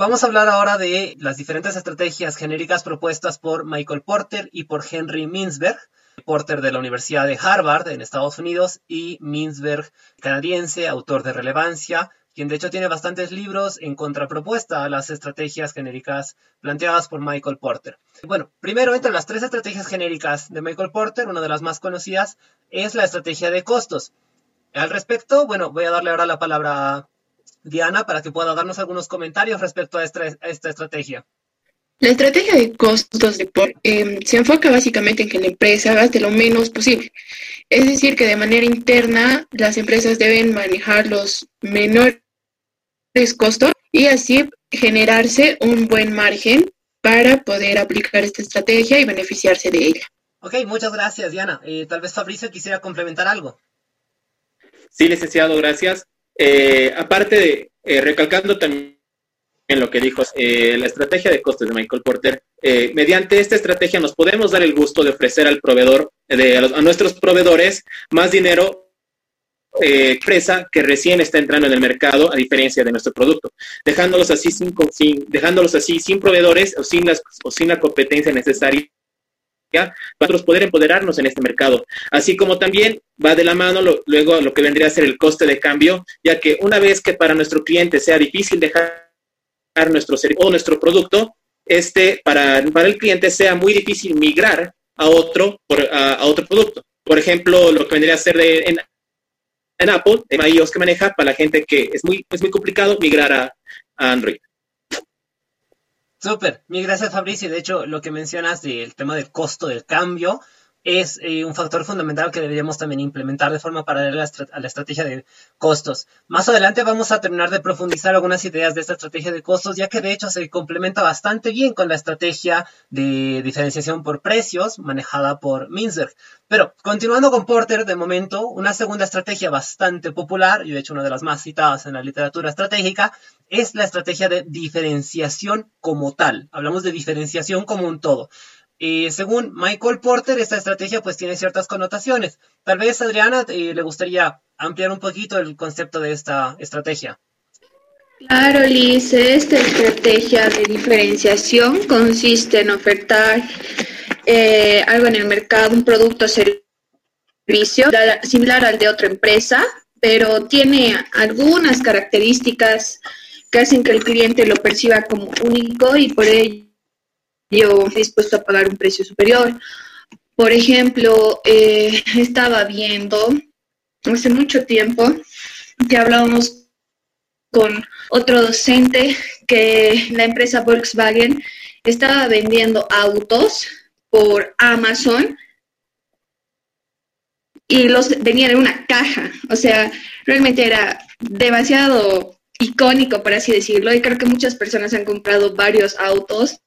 Vamos a hablar ahora de las diferentes estrategias genéricas propuestas por Michael Porter y por Henry Mintzberg. Porter de la Universidad de Harvard en Estados Unidos y Mintzberg canadiense, autor de relevancia, quien de hecho tiene bastantes libros en contrapropuesta a las estrategias genéricas planteadas por Michael Porter. Bueno, primero entre las tres estrategias genéricas de Michael Porter, una de las más conocidas es la estrategia de costos. Al respecto, bueno, voy a darle ahora la palabra Diana para que pueda darnos algunos comentarios respecto a esta, estrategia. La estrategia de costos de por, em, se enfoca básicamente en que la empresa gaste lo menos posible. Es decir, que de manera interna las empresas deben manejar los menores costos y así generarse un buen margen para poder aplicar esta estrategia y beneficiarse de ella. Ok, muchas gracias, Diana. Eh, tal vez Fabricio quisiera complementar algo. Sí, licenciado, gracias. Eh, aparte de, eh, recalcando también lo que dijo, eh, la estrategia de costes de Michael Porter, mediante esta estrategia nos podemos dar el gusto de ofrecer al proveedor, a, nuestros proveedores, más dinero empresa que recién está entrando en el mercado a diferencia de nuestro producto, dejándolos así sin, dejándolos así sin proveedores o sin, las, o sin la competencia necesaria para nosotros poder empoderarnos en este mercado. Así como también va de la mano luego lo que vendría a ser el coste de cambio, ya que una vez que para nuestro cliente sea difícil dejar nuestro servicio o nuestro producto, este para, para el cliente sea muy difícil migrar a otro, a, otro producto. Por ejemplo, lo que vendría a ser en, en Apple, en iOS que maneja, para la gente que es muy, es muy complicado migrar a Android. Súper, mil gracias Fabricio. De hecho, lo que mencionas del tema del costo del cambio es eh, un factor fundamental que deberíamos también implementar de forma paralela a la estrategia de costos. Más adelante vamos a terminar de profundizar algunas ideas de esta estrategia de costos, ya que de hecho se complementa bastante bien con la estrategia de diferenciación por precios manejada por Minzer. Pero continuando con Porter, de momento, una segunda estrategia bastante popular, y de hecho una de las más citadas en la literatura estratégica, es la estrategia de diferenciación como tal. Hablamos de diferenciación como un todo. Eh, según Michael Porter, esta estrategia pues tiene ciertas connotaciones. Tal vez Adriana eh, le gustaría ampliar un poquito el concepto de esta estrategia. Claro, Liz, esta estrategia de diferenciación consiste en ofertar eh, algo en el mercado, un producto o servicio similar al de otra empresa, pero tiene algunas características que hacen que el cliente lo perciba como único y por ello yo dispuesto a pagar un precio superior. Por ejemplo, eh, estaba viendo hace mucho tiempo que hablábamos con otro docente que la empresa Volkswagen estaba vendiendo autos por Amazon y los venían en una caja. O sea, realmente era demasiado icónico, por así decirlo, y creo que muchas personas han comprado varios autos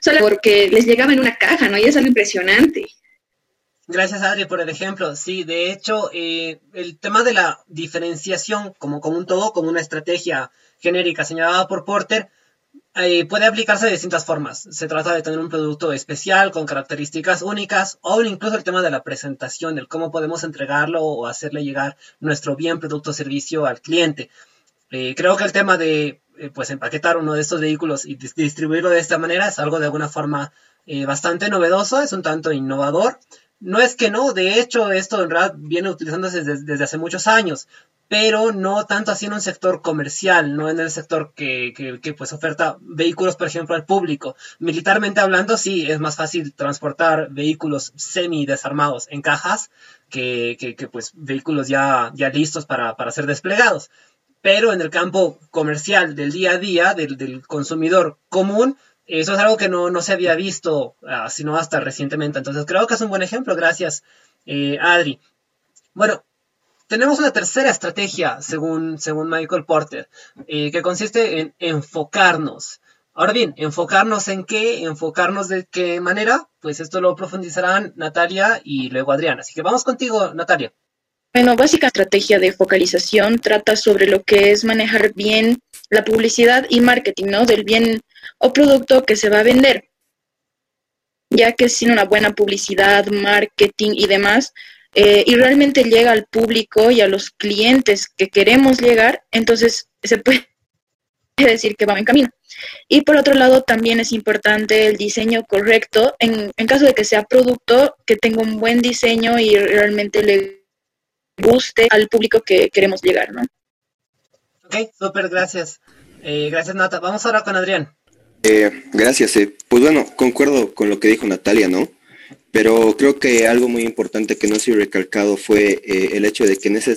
solo porque les llegaba en una caja, ¿no? Y es algo impresionante. Gracias, Adri, por el ejemplo. Sí, de hecho, eh, el tema de la diferenciación como, como un todo, como una estrategia genérica señalada por Porter, eh, puede aplicarse de distintas formas. Se trata de tener un producto especial con características únicas o incluso el tema de la presentación, del cómo podemos entregarlo o hacerle llegar nuestro bien, producto o servicio al cliente. Eh, creo que el tema de eh, pues empaquetar uno de estos vehículos y distribuirlo de esta manera es algo de alguna forma eh, bastante novedoso, es un tanto innovador. No es que no, de hecho esto en realidad viene utilizándose desde, hace muchos años, pero no tanto así en un sector comercial, no en el sector que, que, pues oferta vehículos, por ejemplo, al público. Militarmente hablando, sí, es más fácil transportar vehículos semi desarmados en cajas que, que pues vehículos ya, ya listos para, para ser desplegados pero en el campo comercial del día a día, del, consumidor común, eso es algo que no, se había visto ah, sino hasta recientemente. Entonces creo que es un buen ejemplo. Gracias, eh, Adri. Bueno, tenemos una tercera estrategia, según, según Michael Porter, eh, que consiste en enfocarnos. Ahora bien, ¿enfocarnos en qué? ¿Enfocarnos de qué manera? Pues esto lo profundizarán Natalia y luego Adriana. Así que vamos contigo, Natalia. Bueno, básica estrategia de focalización trata sobre lo que es manejar bien la publicidad y marketing, ¿no? Del bien o producto que se va a vender. Ya que sin una buena publicidad, marketing y demás, eh, y realmente llega al público y a los clientes que queremos llegar, entonces se puede decir que va en camino. Y por otro lado, también es importante el diseño correcto, en, en caso de que sea producto, que tenga un buen diseño y realmente le guste al público que queremos llegar, ¿no? Ok, súper, gracias. Eh, gracias, Nata. Vamos ahora con Adrián. Eh, gracias. Eh. Pues bueno, concuerdo con lo que dijo Natalia, ¿no? Pero creo que algo muy importante que no se ha recalcado fue el hecho de que en esa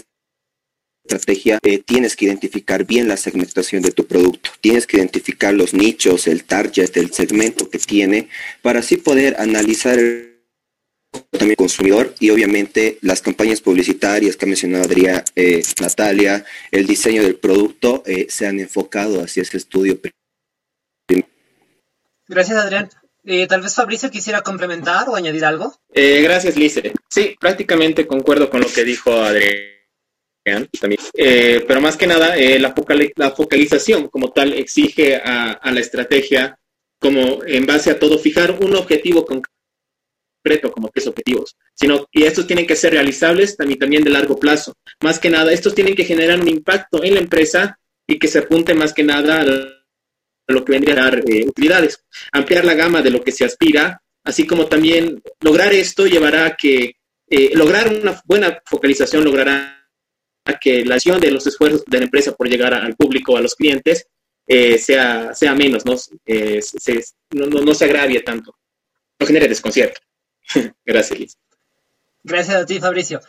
estrategia tienes que identificar bien la segmentación de tu producto, tienes que identificar los nichos, el target, el segmento que tiene, para así poder analizar el también consumidor y obviamente las campañas publicitarias que ha mencionado Adrián, eh, Natalia, el diseño del producto eh, se han enfocado hacia ese estudio. Gracias Adrián. Eh, tal vez Fabricio quisiera complementar o añadir algo. gracias Lice. Sí, prácticamente concuerdo con lo que dijo Adrián. También. pero más que nada, la, la, focalización como tal exige a, a la estrategia como en base a todo fijar un objetivo concreto como tres objetivos, sino que estos tienen que ser realizables también, también de largo plazo. Más que nada, estos tienen que generar un impacto en la empresa y que se apunte más que nada a lo que vendría a dar eh, utilidades. Ampliar la gama de lo que se aspira, así como también lograr esto llevará a que eh, lograr una buena focalización logrará a que la acción de los esfuerzos de la empresa por llegar al público, a los clientes, eh, sea, sea menos, ¿no? Se, no, no se agravie tanto, no genere desconcierto. Gracias, Liz. Gracias a ti, Fabricio.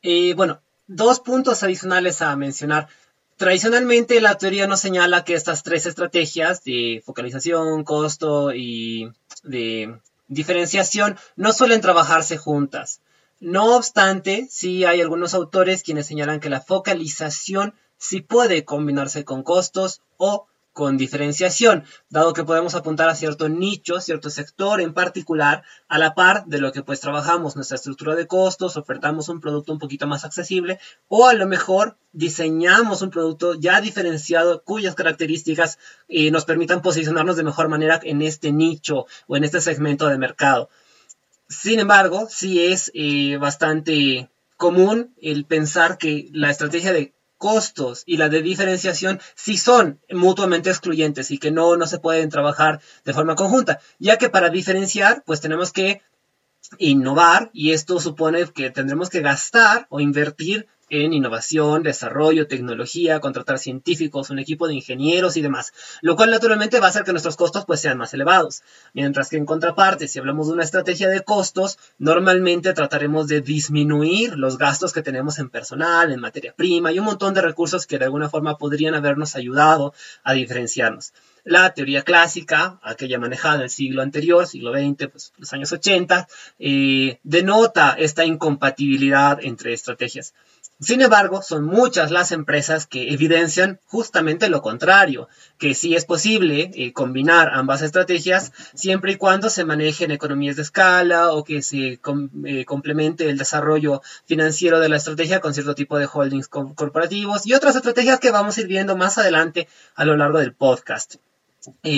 Y bueno, dos puntos adicionales a mencionar. Tradicionalmente la teoría nos señala que estas tres estrategias de focalización, costo y de diferenciación no suelen trabajarse juntas. No obstante, sí hay algunos autores quienes señalan que la focalización sí puede combinarse con costos o con diferenciación, dado que podemos apuntar a cierto nicho, cierto sector en particular, a la par de lo que pues trabajamos nuestra estructura de costos, ofertamos un producto un poquito más accesible o a lo mejor diseñamos un producto ya diferenciado cuyas características eh, nos permitan posicionarnos de mejor manera en este nicho o en este segmento de mercado. Sin embargo, sí es eh, bastante común el pensar que la estrategia de costos y la de diferenciación sí son mutuamente excluyentes y que no, no se pueden trabajar de forma conjunta, ya que para diferenciar pues tenemos que innovar y esto supone que tendremos que gastar o invertir en innovación, desarrollo, tecnología, contratar científicos, un equipo de ingenieros y demás, lo cual naturalmente va a hacer que nuestros costos pues sean más elevados. Mientras que en contraparte, si hablamos de una estrategia de costos, normalmente trataremos de disminuir los gastos que tenemos en personal, en materia prima y un montón de recursos que de alguna forma podrían habernos ayudado a diferenciarnos. La teoría clásica, aquella manejada en el siglo anterior, siglo XX, pues los años 80, eh, denota esta incompatibilidad entre estrategias. Sin embargo, son muchas las empresas que evidencian justamente lo contrario, que sí es posible eh, combinar ambas estrategias siempre y cuando se manejen economías de escala o que se eh, complemente el desarrollo financiero de la estrategia con cierto tipo de holdings corporativos y otras estrategias que vamos a ir viendo más adelante a lo largo del podcast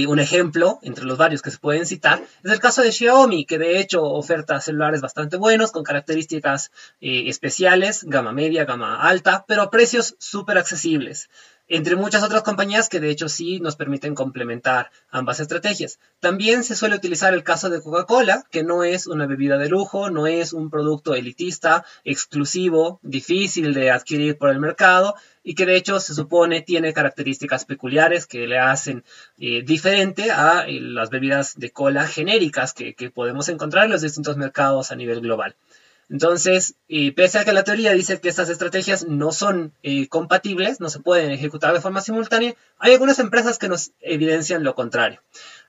un ejemplo, entre los varios que se pueden citar, es el caso de Xiaomi, que de hecho oferta celulares bastante buenos, con características eh, especiales, gama media, gama alta, pero a precios súper accesibles entre muchas otras compañías que de hecho sí nos permiten complementar ambas estrategias. También se suele utilizar el caso de Coca-Cola, que no es una bebida de lujo, no es un producto elitista, exclusivo, difícil de adquirir por el mercado y que de hecho se supone tiene características peculiares que le hacen eh, diferente a eh, las bebidas de cola genéricas que podemos encontrar en los distintos mercados a nivel global. Entonces, pese a que la teoría dice que estas estrategias no son eh, compatibles, no se pueden ejecutar de forma simultánea, hay algunas empresas que nos evidencian lo contrario.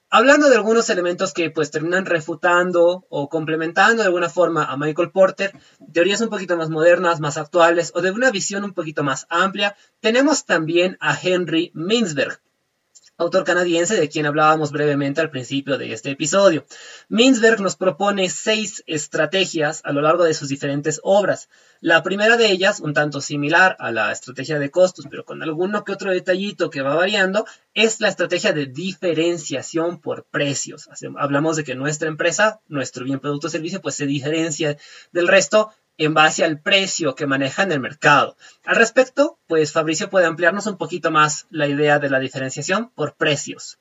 Hablando de algunos elementos que pues terminan refutando o complementando de alguna forma a Michael Porter, teorías un poquito más modernas, más actuales o de una visión un poquito más amplia, tenemos también a Henry Mintzberg, autor canadiense de quien hablábamos brevemente al principio de este episodio. Mintzberg nos propone seis estrategias a lo largo de sus diferentes obras. La primera de ellas, un tanto similar a la estrategia de costos, pero con alguno que otro detallito que va variando, es la estrategia de diferenciación por precios. Hablamos de que nuestra empresa, nuestro bien producto o servicio, pues se diferencia del resto en base al precio que maneja en el mercado. Al respecto, pues Fabricio puede ampliarnos un poquito más la idea de la diferenciación por precios.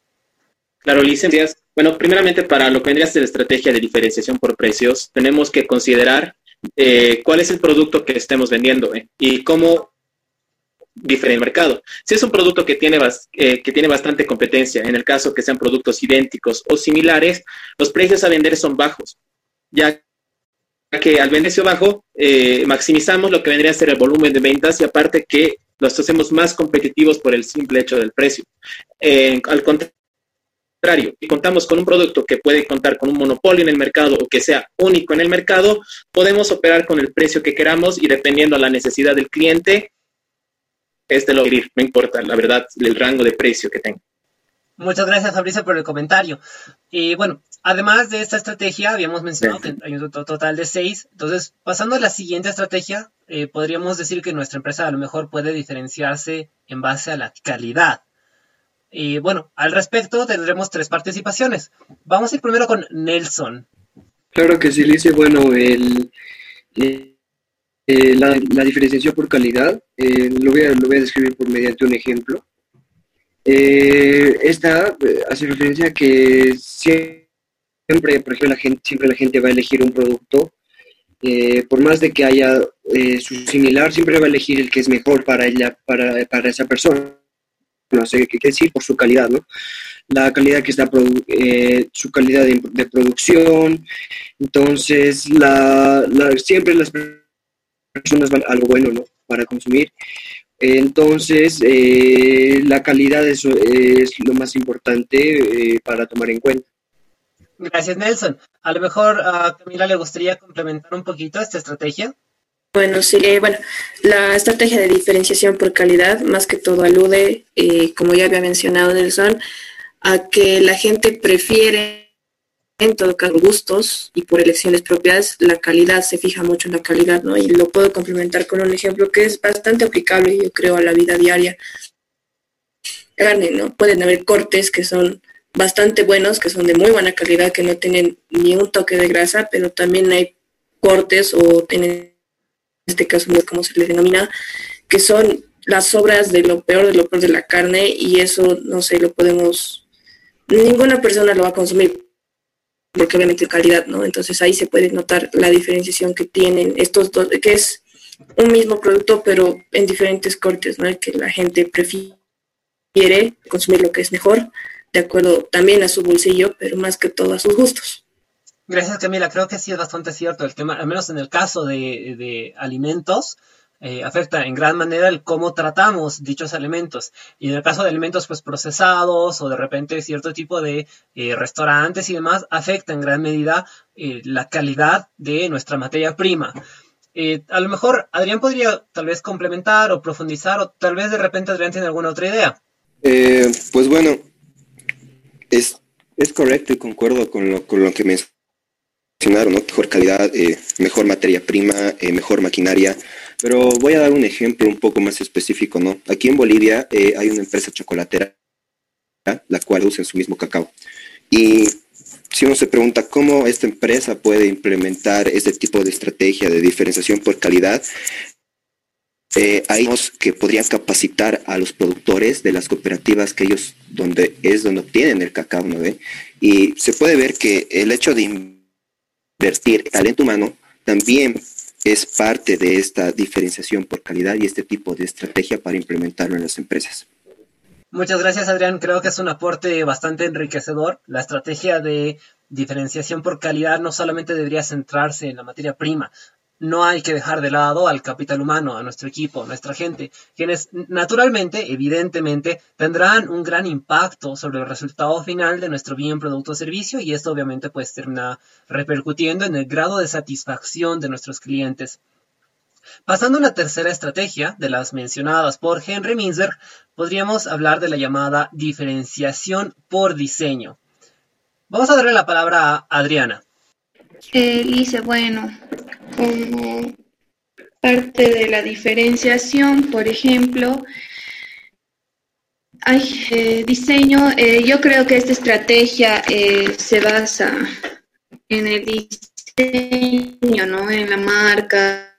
Claro, licencias. Bueno, primeramente para lo que vendría a ser la estrategia de diferenciación por precios, tenemos que considerar eh, cuál es el producto que estemos vendiendo eh, y cómo diferente el mercado. Si es un producto que tiene, eh, que tiene bastante competencia, en el caso que sean productos idénticos o similares, los precios a vender son bajos, ya que al precio bajo eh, maximizamos lo que vendría a ser el volumen de ventas y aparte que los hacemos más competitivos por el simple hecho del precio. al contrario, si contamos con un producto que puede contar con un monopolio en el mercado o que sea único en el mercado, podemos operar con el precio que queramos y dependiendo a la necesidad del cliente, este lo no importa la verdad el rango de precio que tenga. Muchas gracias, Fabricio, por el comentario. Y bueno, además de esta estrategia, habíamos mencionado que hay un total de seis. Entonces, pasando a la siguiente estrategia, eh, podríamos decir que nuestra empresa a lo mejor puede diferenciarse en base a la calidad. Y bueno, al respecto tendremos tres participaciones. Vamos a ir primero con Nelson. Claro que sí, Lice. Bueno, el, eh, eh, la, diferenciación por calidad lo, voy a, lo voy a describir por mediante un ejemplo. Eh, esta eh, hace referencia a que siempre, por ejemplo, la gente, siempre la gente va a elegir un producto, eh, por más de que haya su similar, siempre va a elegir el que es mejor para ella, para, para esa persona. No sé qué decir por su calidad, ¿no? La calidad que está, su calidad de, producción. Entonces, la, siempre las personas van a algo bueno, ¿no? Para consumir. Entonces, eh, la calidad es, es, lo más importante eh, para tomar en cuenta. Gracias, Nelson. A lo mejor a Camila le gustaría complementar un poquito esta estrategia. Bueno, sí, eh, bueno, la estrategia de diferenciación por calidad más que todo alude, como ya había mencionado Nelson, a que la gente prefiere en todo caso gustos y por elecciones propias, la calidad se fija mucho en la calidad, ¿no? Y lo puedo complementar con un ejemplo que es bastante aplicable, yo creo, a la vida diaria. Carne, ¿no? Pueden haber cortes que son bastante buenos, que son de muy buena calidad, que no tienen ni un toque de grasa, pero también hay cortes o en este caso, como se les denomina, que son las sobras de lo peor de lo peor de la carne y eso, no sé, lo podemos, ninguna persona lo va a consumir porque obviamente calidad, ¿no? Entonces ahí se puede notar la diferenciación que tienen estos dos, que es un mismo producto, pero en diferentes cortes, ¿no? Que la gente prefiere consumir lo que es mejor, de acuerdo también a su bolsillo, pero más que todo a sus gustos. Gracias, Camila. Creo que sí es bastante cierto el tema, al menos en el caso de, de alimentos eh, afecta en gran manera el cómo tratamos dichos alimentos. Y en el caso de alimentos pues procesados o de repente cierto tipo de eh, restaurantes y demás, afecta en gran medida eh, la calidad de nuestra materia prima. a lo mejor Adrián podría tal vez complementar o profundizar o tal vez de repente Adrián tiene alguna otra idea. pues bueno, es, es correcto y concuerdo con lo, con lo que mencionaron, ¿no? Mejor calidad, mejor materia prima, mejor maquinaria. Pero voy a dar un ejemplo un poco más específico, ¿no? Aquí en Bolivia eh, hay una empresa chocolatera, la cual usa su mismo cacao. Y si uno se pregunta cómo esta empresa puede implementar este tipo de estrategia de diferenciación por calidad, eh, hay que podrían capacitar a los productores de las cooperativas que ellos donde es donde obtienen el cacao, ¿no ve? Y se puede ver que el hecho de invertir talento humano también es parte de esta diferenciación por calidad y este tipo de estrategia para implementarlo en las empresas. Muchas gracias, Adrián. Creo que es un aporte bastante enriquecedor. La estrategia de diferenciación por calidad no solamente debería centrarse en la materia prima. No hay que dejar de lado al capital humano, a nuestro equipo, a nuestra gente, quienes naturalmente, evidentemente, tendrán un gran impacto sobre el resultado final de nuestro bien, producto o servicio y esto obviamente pues termina repercutiendo en el grado de satisfacción de nuestros clientes. Pasando a una tercera estrategia de las mencionadas por Henry Minzer, podríamos hablar de la llamada diferenciación por diseño. Vamos a darle la palabra a Adriana. Eh, bueno, como parte de la diferenciación, por ejemplo, hay eh, diseño, eh, yo creo que esta estrategia eh, se basa en el diseño, ¿no? En la marca,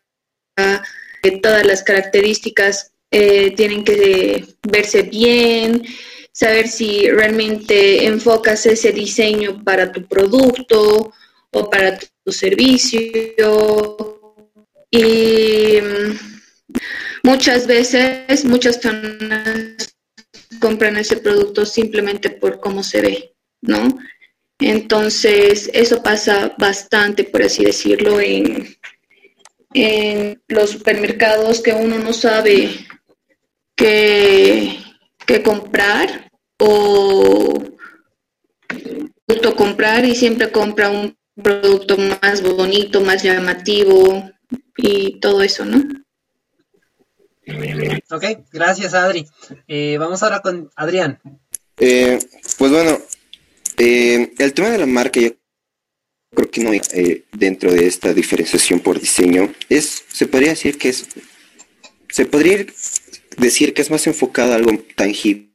todas las características tienen que verse bien, saber si realmente enfocas ese diseño para tu producto o para tu servicio. Y mm, muchas veces, muchas personas compran ese producto simplemente por cómo se ve, ¿no? Entonces, eso pasa bastante, por así decirlo, en, en los supermercados que uno no sabe qué, qué comprar o comprar y siempre compra un producto más bonito, más llamativo y todo eso, ¿no? Ok, gracias Adri. Eh, vamos ahora con Adrián. Eh, pues bueno, eh, el tema de la marca yo creo que no dentro de esta diferenciación por diseño es, se podría decir que es, se podría decir que es más enfocado a algo tangible.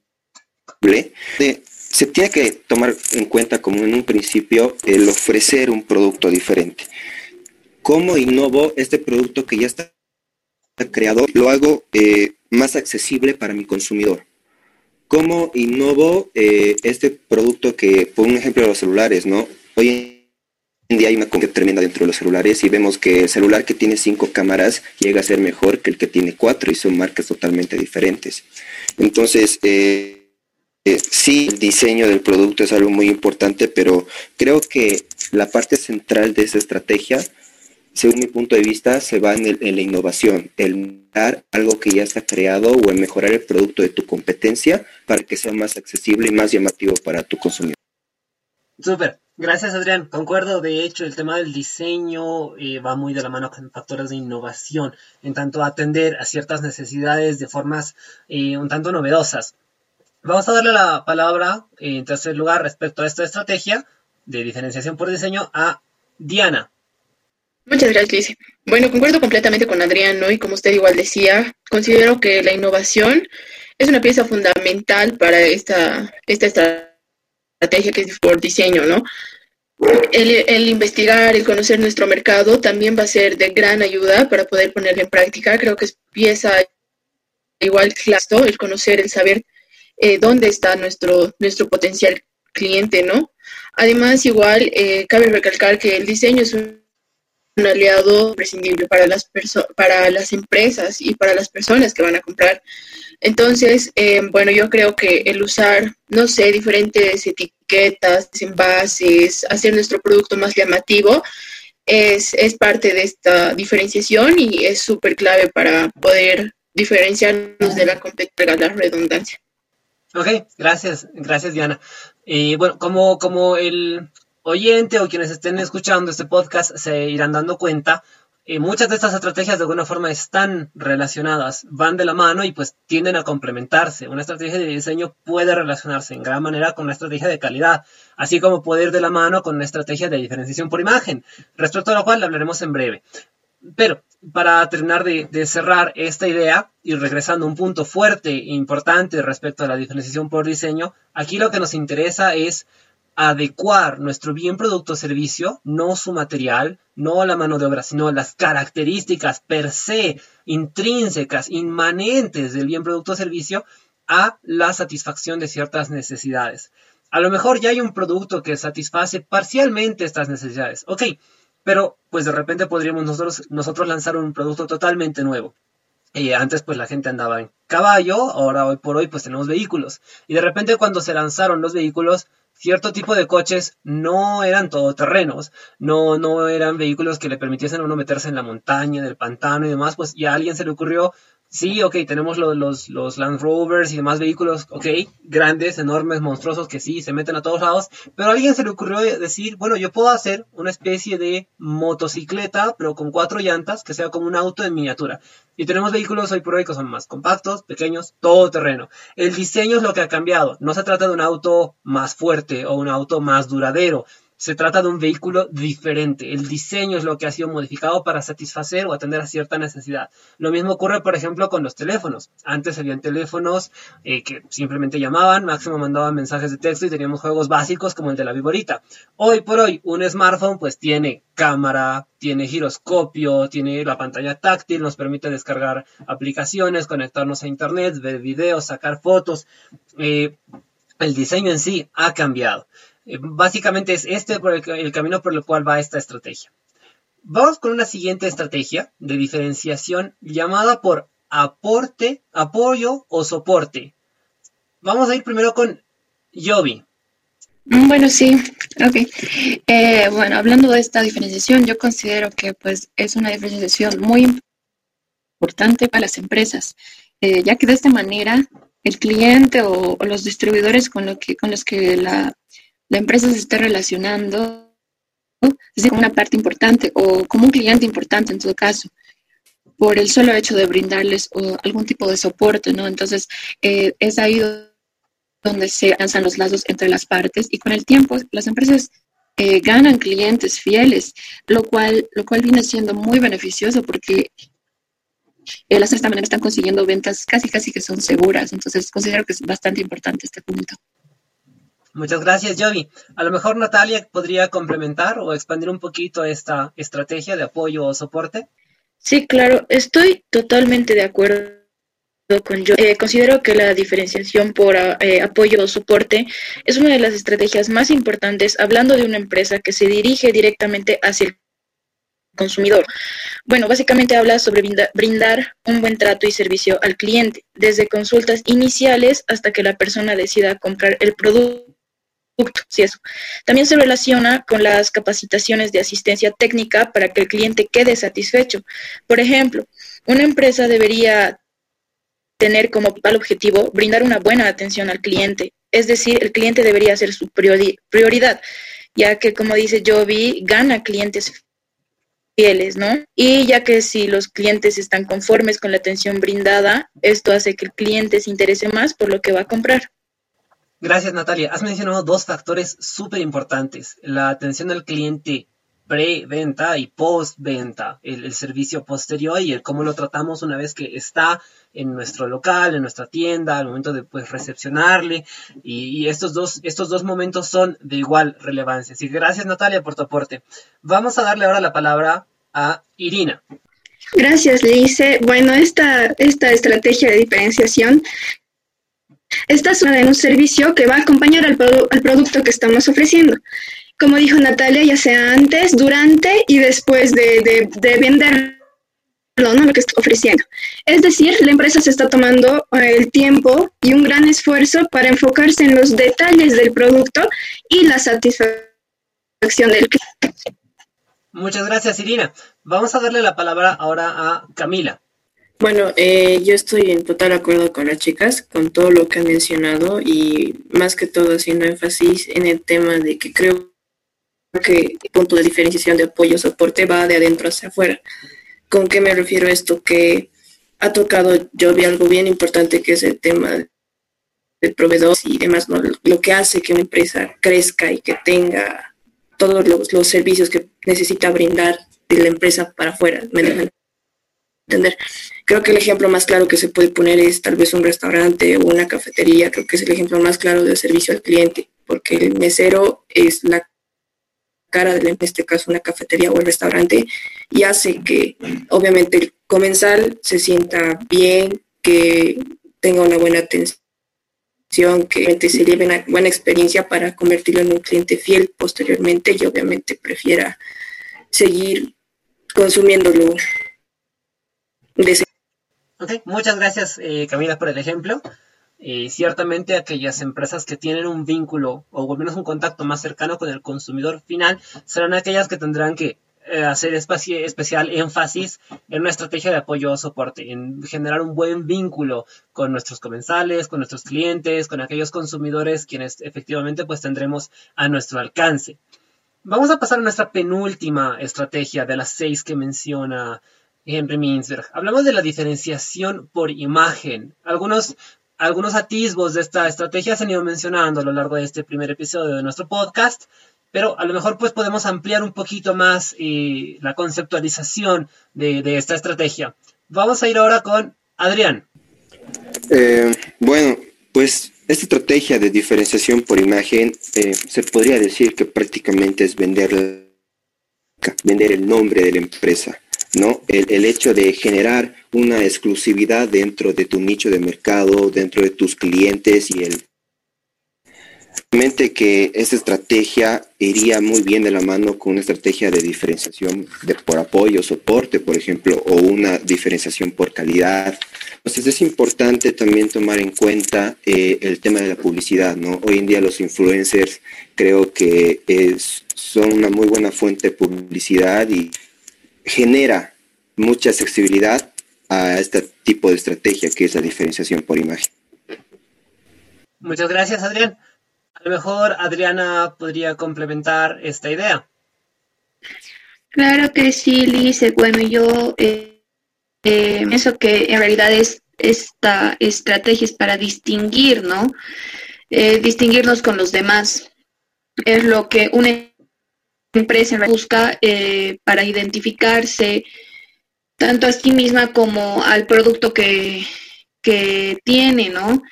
De, se tiene que tomar en cuenta como en un principio el ofrecer un producto diferente. ¿Cómo innovo este producto que ya está creado? Lo hago eh, más accesible para mi consumidor. ¿Cómo innovo eh, este producto que, por un ejemplo, los celulares, ¿no? Hoy en día hay una competencia tremenda dentro de los celulares y vemos que el celular que tiene cinco cámaras llega a ser mejor que el que tiene cuatro y son marcas totalmente diferentes. Entonces, eh, eh, sí, el diseño del producto es algo muy importante, pero creo que la parte central de esa estrategia, según mi punto de vista, se va en, la innovación, el dar algo que ya está creado o en mejorar el producto de tu competencia para que sea más accesible y más llamativo para tu consumidor. Súper, gracias Adrián. Concuerdo, de hecho, el tema del diseño eh, va muy de la mano con factores de innovación, en tanto atender a ciertas necesidades de formas eh, un tanto novedosas. Vamos a darle la palabra, en tercer lugar, respecto a esta estrategia de diferenciación por diseño a Diana. Muchas gracias, Liz. Bueno, concuerdo completamente con Adrián, ¿no? Y como usted igual decía, considero que la innovación es una pieza fundamental para esta, esta estrategia que es por diseño, ¿no? El, investigar, el conocer nuestro mercado también va a ser de gran ayuda para poder ponerlo en práctica. Creo que es pieza igual claro, el conocer, el saber eh, dónde está nuestro, nuestro potencial cliente, ¿no? Además, igual, eh, cabe recalcar que el diseño es un, aliado imprescindible para las, para las empresas y para las personas que van a comprar. Entonces, eh, bueno, yo creo que el usar, no sé, diferentes etiquetas, envases, hacer nuestro producto más llamativo, es, es parte de esta diferenciación y es súper clave para poder diferenciarnos de la competencia, la redundancia. Ok, gracias, gracias Diana. Y bueno, como, como el oyente o quienes estén escuchando este podcast se irán dando cuenta, eh, muchas de estas estrategias de alguna forma están relacionadas, van de la mano y pues tienden a complementarse. Una estrategia de diseño puede relacionarse en gran manera con una estrategia de calidad, así como puede ir de la mano con una estrategia de diferenciación por imagen, respecto a lo cual hablaremos en breve. Pero para terminar de, cerrar esta idea y regresando a un punto fuerte e importante respecto a la diferenciación por diseño, aquí lo que nos interesa es adecuar nuestro bien producto o servicio, no su material, no la mano de obra, sino las características per se, intrínsecas, inmanentes del bien producto o servicio a la satisfacción de ciertas necesidades. A lo mejor ya hay un producto que satisface parcialmente estas necesidades. Ok, pero pues de repente podríamos nosotros, nosotros lanzar un producto totalmente nuevo. Y antes pues la gente andaba en caballo, ahora hoy por hoy pues tenemos vehículos. Y de repente cuando se lanzaron los vehículos, cierto tipo de coches no eran todoterrenos, no, no eran vehículos que le permitiesen a uno meterse en la montaña, en el pantano y demás, pues ya a alguien se le ocurrió Sí, ok, tenemos los, los, Land Rovers y demás vehículos, ok, grandes, enormes, monstruosos, que sí, se meten a todos lados, pero a alguien se le ocurrió decir, bueno, yo puedo hacer una especie de motocicleta, pero con cuatro llantas, que sea como un auto en miniatura. Y tenemos vehículos hoy por hoy que son más compactos, pequeños, todo terreno. El diseño es lo que ha cambiado. No se trata de un auto más fuerte o un auto más duradero se trata de un vehículo diferente. El diseño es lo que ha sido modificado para satisfacer o atender a cierta necesidad. Lo mismo ocurre, por ejemplo, con los teléfonos. Antes habían teléfonos eh, que simplemente llamaban, máximo mandaban mensajes de texto y teníamos juegos básicos como el de la Viborita. Hoy por hoy, un smartphone pues tiene cámara, tiene giroscopio, tiene la pantalla táctil, nos permite descargar aplicaciones, conectarnos a internet, ver videos, sacar fotos. Eh, el diseño en sí ha cambiado. Eh, básicamente es este el, camino por el cual va esta estrategia. Vamos con una siguiente estrategia de diferenciación llamada por aporte, apoyo o soporte. Vamos a ir primero con Yobi. Mm, bueno, sí, ok. Eh, bueno, hablando de esta diferenciación, yo considero que pues es una diferenciación muy importante para las empresas, eh, ya que de esta manera el cliente o, los distribuidores con, lo que, con los que la la empresa se está relacionando es como una parte importante o como un cliente importante en todo caso, por el solo hecho de brindarles algún tipo de soporte, ¿no? Entonces, eh, es ahí donde se lanzan los lazos entre las partes y con el tiempo las empresas eh, ganan clientes fieles, lo cual, lo cual viene siendo muy beneficioso porque eh, las tres también están consiguiendo ventas casi, casi que son seguras. Entonces, considero que es bastante importante este punto. Muchas gracias, Jovi. A lo mejor Natalia podría complementar o expandir un poquito esta estrategia de apoyo o soporte. Sí, claro, estoy totalmente de acuerdo con yo. Eh, considero que la diferenciación por eh, apoyo o soporte es una de las estrategias más importantes hablando de una empresa que se dirige directamente hacia el consumidor. Bueno, básicamente habla sobre brindar un buen trato y servicio al cliente, desde consultas iniciales hasta que la persona decida comprar el producto También se relaciona con las capacitaciones de asistencia técnica para que el cliente quede satisfecho. Por ejemplo, una empresa debería tener como principal objetivo brindar una buena atención al cliente, es decir, el cliente debería ser su prioridad, ya que como dice Jovi, gana clientes fieles, ¿no? Y ya que si los clientes están conformes con la atención brindada, esto hace que el cliente se interese más por lo que va a comprar. Gracias, Natalia. Has mencionado dos factores súper importantes. La atención al cliente pre-venta y post-venta, el, servicio posterior y el cómo lo tratamos una vez que está en nuestro local, en nuestra tienda, al momento de pues, recepcionarle. Y, estos, dos, estos dos momentos son de igual relevancia. Así que gracias, Natalia, por tu aporte. Vamos a darle ahora la palabra a Irina. Gracias, Lice. Bueno, esta, esta estrategia de diferenciación esta es una de un servicio que va a acompañar al, producto que estamos ofreciendo. Como dijo Natalia, ya sea antes, durante y después de, de, venderlo, ¿no? lo que está ofreciendo. Es decir, la empresa se está tomando eh, el tiempo y un gran esfuerzo para enfocarse en los detalles del producto y la satisfacción del cliente. Muchas gracias, Irina. Vamos a darle la palabra ahora a Camila. Bueno, eh, yo estoy en total acuerdo con las chicas, con todo lo que han mencionado y más que todo haciendo énfasis en el tema de que creo que el punto de diferenciación de apoyo soporte va de adentro hacia afuera. ¿Con qué me refiero esto? Que ha tocado, yo vi algo bien importante que es el tema del proveedor y demás, lo que hace que una empresa crezca y que tenga todos los, los servicios que necesita brindar de la empresa para afuera. ¿me entender. Creo que el ejemplo más claro que se puede poner es tal vez un restaurante o una cafetería, creo que es el ejemplo más claro de servicio al cliente, porque el mesero es la cara de, en este caso, una cafetería o el restaurante, y hace que obviamente el comensal se sienta bien, que tenga una buena atención que se lleve una buena experiencia para convertirlo en un cliente fiel posteriormente y obviamente prefiera seguir consumiéndolo muchas gracias eh, Camila por el ejemplo. Y ciertamente aquellas empresas que tienen un vínculo o al menos un contacto más cercano con el consumidor final serán aquellas que tendrán que eh, hacer especial énfasis en una estrategia de apoyo o soporte, en generar un buen vínculo con nuestros comensales, con nuestros clientes, con aquellos consumidores quienes efectivamente pues tendremos a nuestro alcance. Vamos a pasar a nuestra penúltima estrategia de las seis que menciona Henry Mintzberg. Hablamos de la diferenciación por imagen. Algunos, algunos atisbos de esta estrategia se han ido mencionando a lo largo de este primer episodio de nuestro podcast pero a lo mejor pues podemos ampliar un poquito más eh, la conceptualización de, esta estrategia. Vamos a ir ahora con Adrián. Eh, bueno, pues esta estrategia de diferenciación por imagen eh, se podría decir que prácticamente es vender, vender el nombre de la empresa. ¿No? El, el, hecho de generar una exclusividad dentro de tu nicho de mercado, dentro de tus clientes y el que esta estrategia iría muy bien de la mano con una estrategia de diferenciación de, por apoyo, soporte, por ejemplo, o una diferenciación por calidad. Entonces es importante también tomar en cuenta eh, el tema de la publicidad, ¿no? Hoy en día los influencers creo que es, son una muy buena fuente de publicidad y genera mucha accesibilidad a este tipo de estrategia que es la diferenciación por imagen. Muchas gracias, Adrián. A lo mejor Adriana podría complementar esta idea. Claro que sí, Lice. Bueno, yo eh, eh, pienso que en realidad es esta estrategia es para distinguir, ¿no? Eh, distinguirnos con los demás. Es lo que una empresa busca para identificarse tanto a sí misma como al producto que, que tiene, ¿no?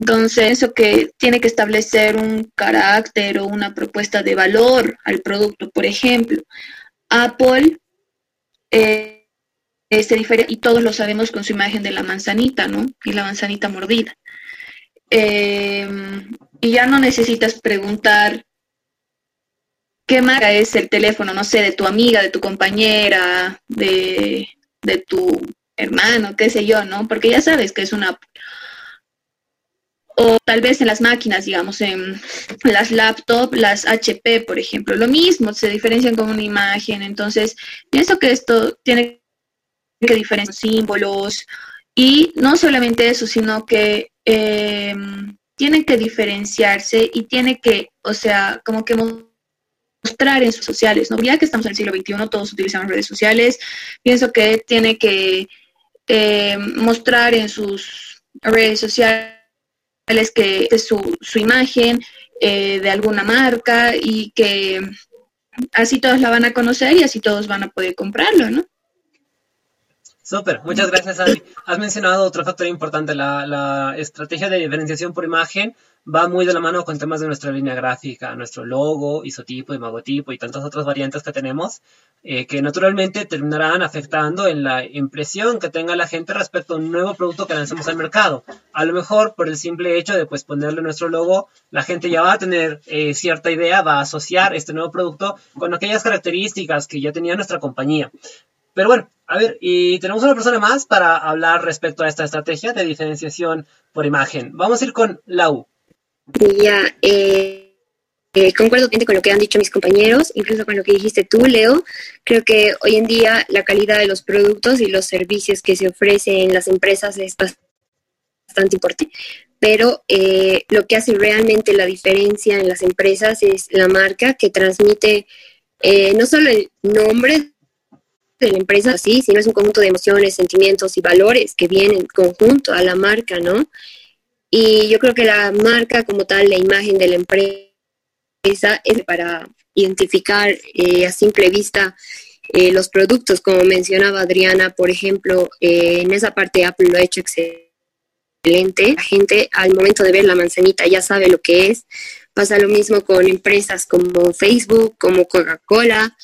Entonces, eso que tiene que establecer un carácter o una propuesta de valor al producto. Por ejemplo, Apple eh, se diferencia, y todos lo sabemos con su imagen de la manzanita, ¿no? Y la manzanita mordida. Em, y ya no necesitas preguntar qué marca es el teléfono, no sé, de tu amiga, de tu compañera, de, tu hermano, qué sé yo, ¿no? Porque ya sabes que es una o tal vez en las máquinas, digamos, en las laptops, las HP, por ejemplo, lo mismo, se diferencian con una imagen, entonces pienso que esto tiene que diferenciar símbolos y no solamente eso, sino que eh, tienen que diferenciarse y tiene que, o sea, como que mostrar en sus sociales, ¿no? Ya que estamos en el siglo XXI, todos utilizamos redes sociales, pienso que tiene que eh, mostrar en sus redes sociales es que es su, su imagen eh, de alguna marca y que así todos la van a conocer y así todos van a poder comprarlo, ¿no? Súper, muchas gracias, Andy. Has mencionado otro factor importante, la, la, estrategia de diferenciación por imagen va muy de la mano con temas de nuestra línea gráfica, nuestro logo, isotipo, imagotipo y tantas otras variantes que tenemos, eh, que naturalmente terminarán afectando en la impresión que tenga la gente respecto a un nuevo producto que lancemos al mercado. A lo mejor por el simple hecho de pues ponerle nuestro logo, la gente ya va a tener eh, cierta idea, va a asociar este nuevo producto con aquellas características que ya tenía nuestra compañía. Pero bueno, a ver, y tenemos una persona más para hablar respecto a esta estrategia de diferenciación por imagen. Vamos a ir con Lau. Ya, eh, eh, concuerdo con lo que han dicho mis compañeros, incluso con lo que dijiste tú, Leo. Creo que hoy en día la calidad de los productos y los servicios que se ofrecen en las empresas es bastante importante. Pero eh, lo que hace realmente la diferencia en las empresas es la marca que transmite no solo el nombre de la empresa sí, sino es un conjunto de emociones, sentimientos y valores que vienen conjunto a la marca, ¿no? Y yo creo que la marca como tal, la imagen de la empresa es para identificar eh, a simple vista eh, los productos, como mencionaba Adriana, por ejemplo, eh, en esa parte Apple lo ha hecho excelente. La gente al momento de ver la manzanita ya sabe lo que es. Pasa lo mismo con empresas como Facebook, como Coca-Cola,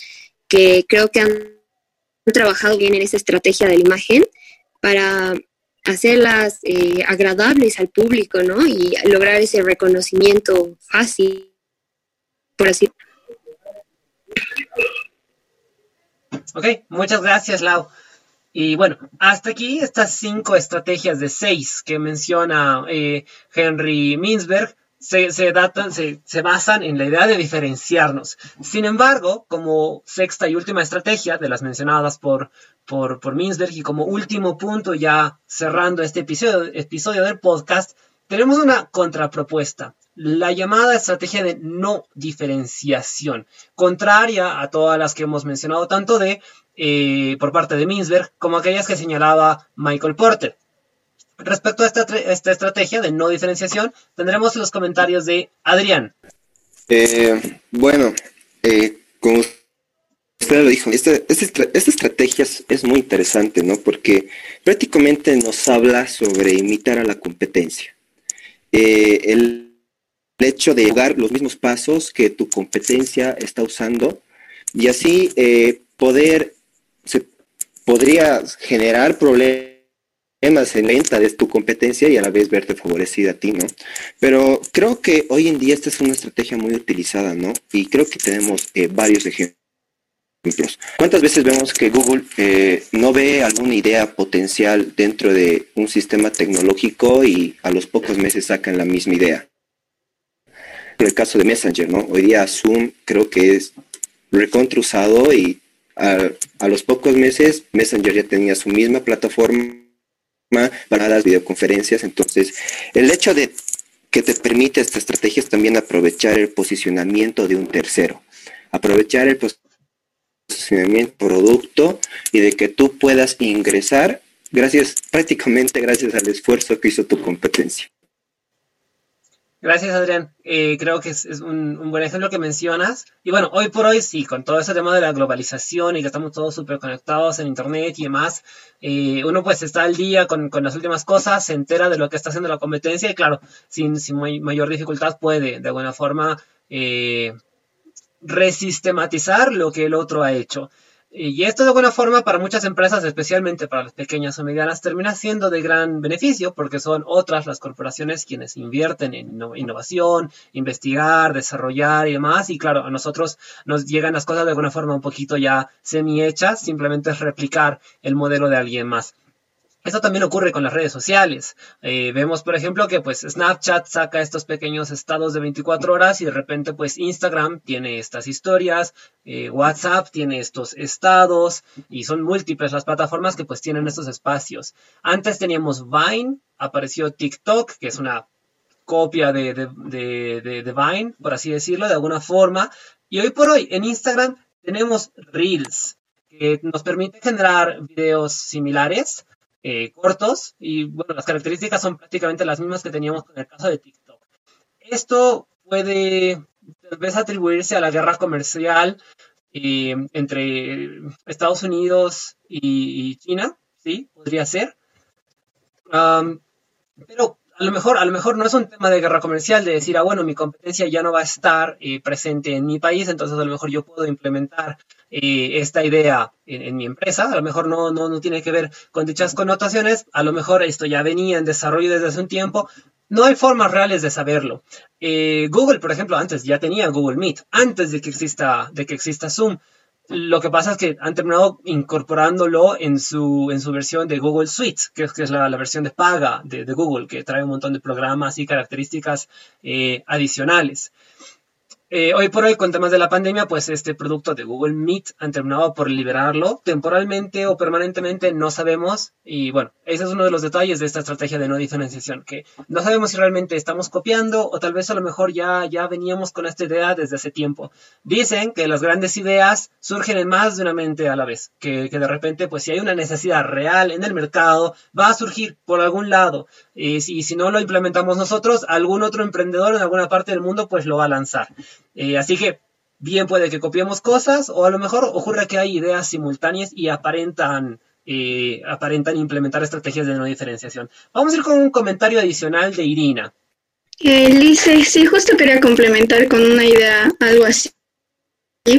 que creo que han trabajado bien en esa estrategia de la imagen para hacerlas eh, agradables al público, ¿no? Y lograr ese reconocimiento fácil, por así Ok, muchas gracias, Lau. Y bueno, hasta aquí estas cinco estrategias de seis que menciona eh, Henry Mintzberg se, se, datan, se, se, basan en la idea de diferenciarnos. Sin embargo, como sexta y última estrategia de las mencionadas por, por, por Mintzberg y como último punto ya cerrando este episodio, episodio del podcast, tenemos una contrapropuesta, la llamada estrategia de no diferenciación, contraria a todas las que hemos mencionado tanto de eh, por parte de Mintzberg como aquellas que señalaba Michael Porter. Respecto a esta, esta estrategia de no diferenciación, tendremos los comentarios de Adrián. Eh, bueno, eh, como usted lo dijo, esta, esta, estrategia es muy interesante, ¿no? Porque prácticamente nos habla sobre imitar a la competencia. Eh, el, hecho de jugar los mismos pasos que tu competencia está usando y así eh, poder, se podría generar problemas en venta de tu competencia y a la vez verte favorecida a ti, ¿no? Pero creo que hoy en día esta es una estrategia muy utilizada, ¿no? Y creo que tenemos eh, varios ejemplos. ¿Cuántas veces vemos que Google eh, no ve alguna idea potencial dentro de un sistema tecnológico y a los pocos meses sacan la misma idea? En el caso de Messenger, ¿no? Hoy día Zoom creo que es recontra usado y a, a los pocos meses Messenger ya tenía su misma plataforma para las videoconferencias. Entonces, el hecho de que te permite esta estrategia es también aprovechar el posicionamiento de un tercero. Aprovechar el posicionamiento producto y de que tú puedas ingresar gracias, prácticamente gracias al esfuerzo que hizo tu competencia. Gracias, Adrián. Eh, creo que es, un, buen ejemplo que mencionas. Y bueno, hoy por hoy sí, con todo ese tema de la globalización y que estamos todos súper conectados en Internet y demás, eh, uno pues está al día con, las últimas cosas, se entera de lo que está haciendo la competencia y claro, sin, sin mayor dificultad puede de alguna forma eh, resistematizar lo que el otro ha hecho. Y esto de alguna forma para muchas empresas, especialmente para las pequeñas o medianas, termina siendo de gran beneficio porque son otras las corporaciones quienes invierten en innovación, investigar, desarrollar y demás. Y claro, a nosotros nos llegan las cosas de alguna forma un poquito ya semi hechas, simplemente es replicar el modelo de alguien más. Esto también ocurre con las redes sociales. Eh, vemos, por ejemplo, que pues Snapchat saca estos pequeños estados de 24 horas y de repente pues Instagram tiene estas historias, eh, WhatsApp tiene estos estados y son múltiples las plataformas que pues tienen estos espacios. Antes teníamos Vine, apareció TikTok, que es una copia de, de Vine, por así decirlo, de alguna forma. Y hoy por hoy en Instagram tenemos Reels, que nos permite generar videos similares eh, cortos y bueno, las características son prácticamente las mismas que teníamos en el caso de TikTok. Esto puede tal vez atribuirse a la guerra comercial eh, entre Estados Unidos y, China, sí, podría ser. pero a lo mejor, a lo mejor no es un tema de guerra comercial, de decir, ah, bueno, mi competencia ya no va a estar eh, presente en mi país, entonces a lo mejor yo puedo implementar eh, esta idea en, mi empresa. A lo mejor no, no, no tiene que ver con dichas connotaciones, a lo mejor esto ya venía en desarrollo desde hace un tiempo. No hay formas reales de saberlo. Eh, Google, por ejemplo, antes ya tenía Google Meet, antes de que exista, de que exista Zoom. Lo que pasa es que han terminado incorporándolo en su, en su versión de Google Suite, que es, que es la, versión de paga de, Google, que trae un montón de programas y características eh, adicionales. Eh, hoy por hoy, con temas de la pandemia, pues este producto de Google Meet han terminado por liberarlo temporalmente o permanentemente, no sabemos. Y bueno, ese es uno de los detalles de esta estrategia de no diferenciación, que no sabemos si realmente estamos copiando o tal vez a lo mejor ya, ya veníamos con esta idea desde hace tiempo. Dicen que las grandes ideas surgen en más de una mente a la vez, que, que de repente, pues si hay una necesidad real en el mercado, va a surgir por algún lado. Y si, y si no lo implementamos nosotros, algún otro emprendedor en alguna parte del mundo, pues lo va a lanzar. Eh, así que bien puede que copiemos cosas o a lo mejor ocurre que hay ideas simultáneas y aparentan, eh, aparentan implementar estrategias de no diferenciación. Vamos a ir con un comentario adicional de Irina. Eh, sí, justo quería complementar con una idea, algo así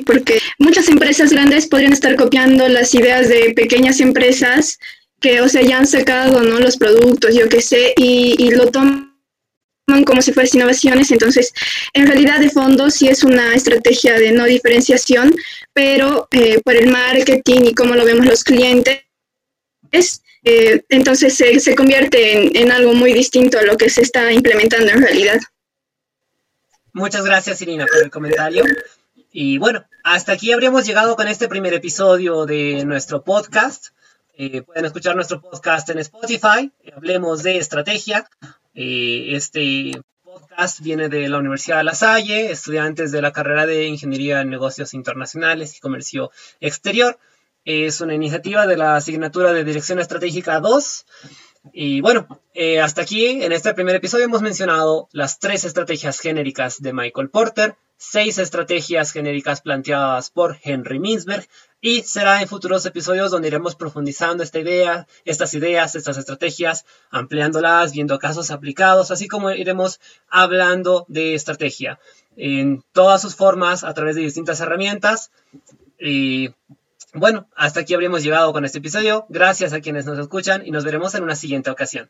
porque muchas empresas grandes podrían estar copiando las ideas de pequeñas empresas que, o sea, ya han sacado, ¿no? Los productos, yo qué sé, y, y lo toman como si fuesen innovaciones, entonces en realidad de fondo sí es una estrategia de no diferenciación, pero eh, por el marketing y cómo lo vemos los clientes, eh, entonces se, se convierte en, en algo muy distinto a lo que se está implementando en realidad. Muchas gracias, Irina, por el comentario. Y bueno, hasta aquí habríamos llegado con este primer episodio de nuestro podcast. Eh, pueden escuchar nuestro podcast en Spotify. Hablemos de estrategia. Eh, este podcast viene de la Universidad de La Salle, estudiantes de la carrera de Ingeniería en Negocios Internacionales y Comercio Exterior. Es una iniciativa de la asignatura de Dirección Estratégica 2. Y bueno, eh, hasta aquí en este primer episodio hemos mencionado las tres estrategias genéricas de Michael Porter, seis estrategias genéricas planteadas por Henry Mintzberg y será en futuros episodios donde iremos profundizando esta idea, estas ideas, estas estrategias, ampliándolas, viendo casos aplicados, así como iremos hablando de estrategia en todas sus formas a través de distintas herramientas. Y bueno, hasta aquí habríamos llegado con este episodio. Gracias a quienes nos escuchan y nos veremos en una siguiente ocasión.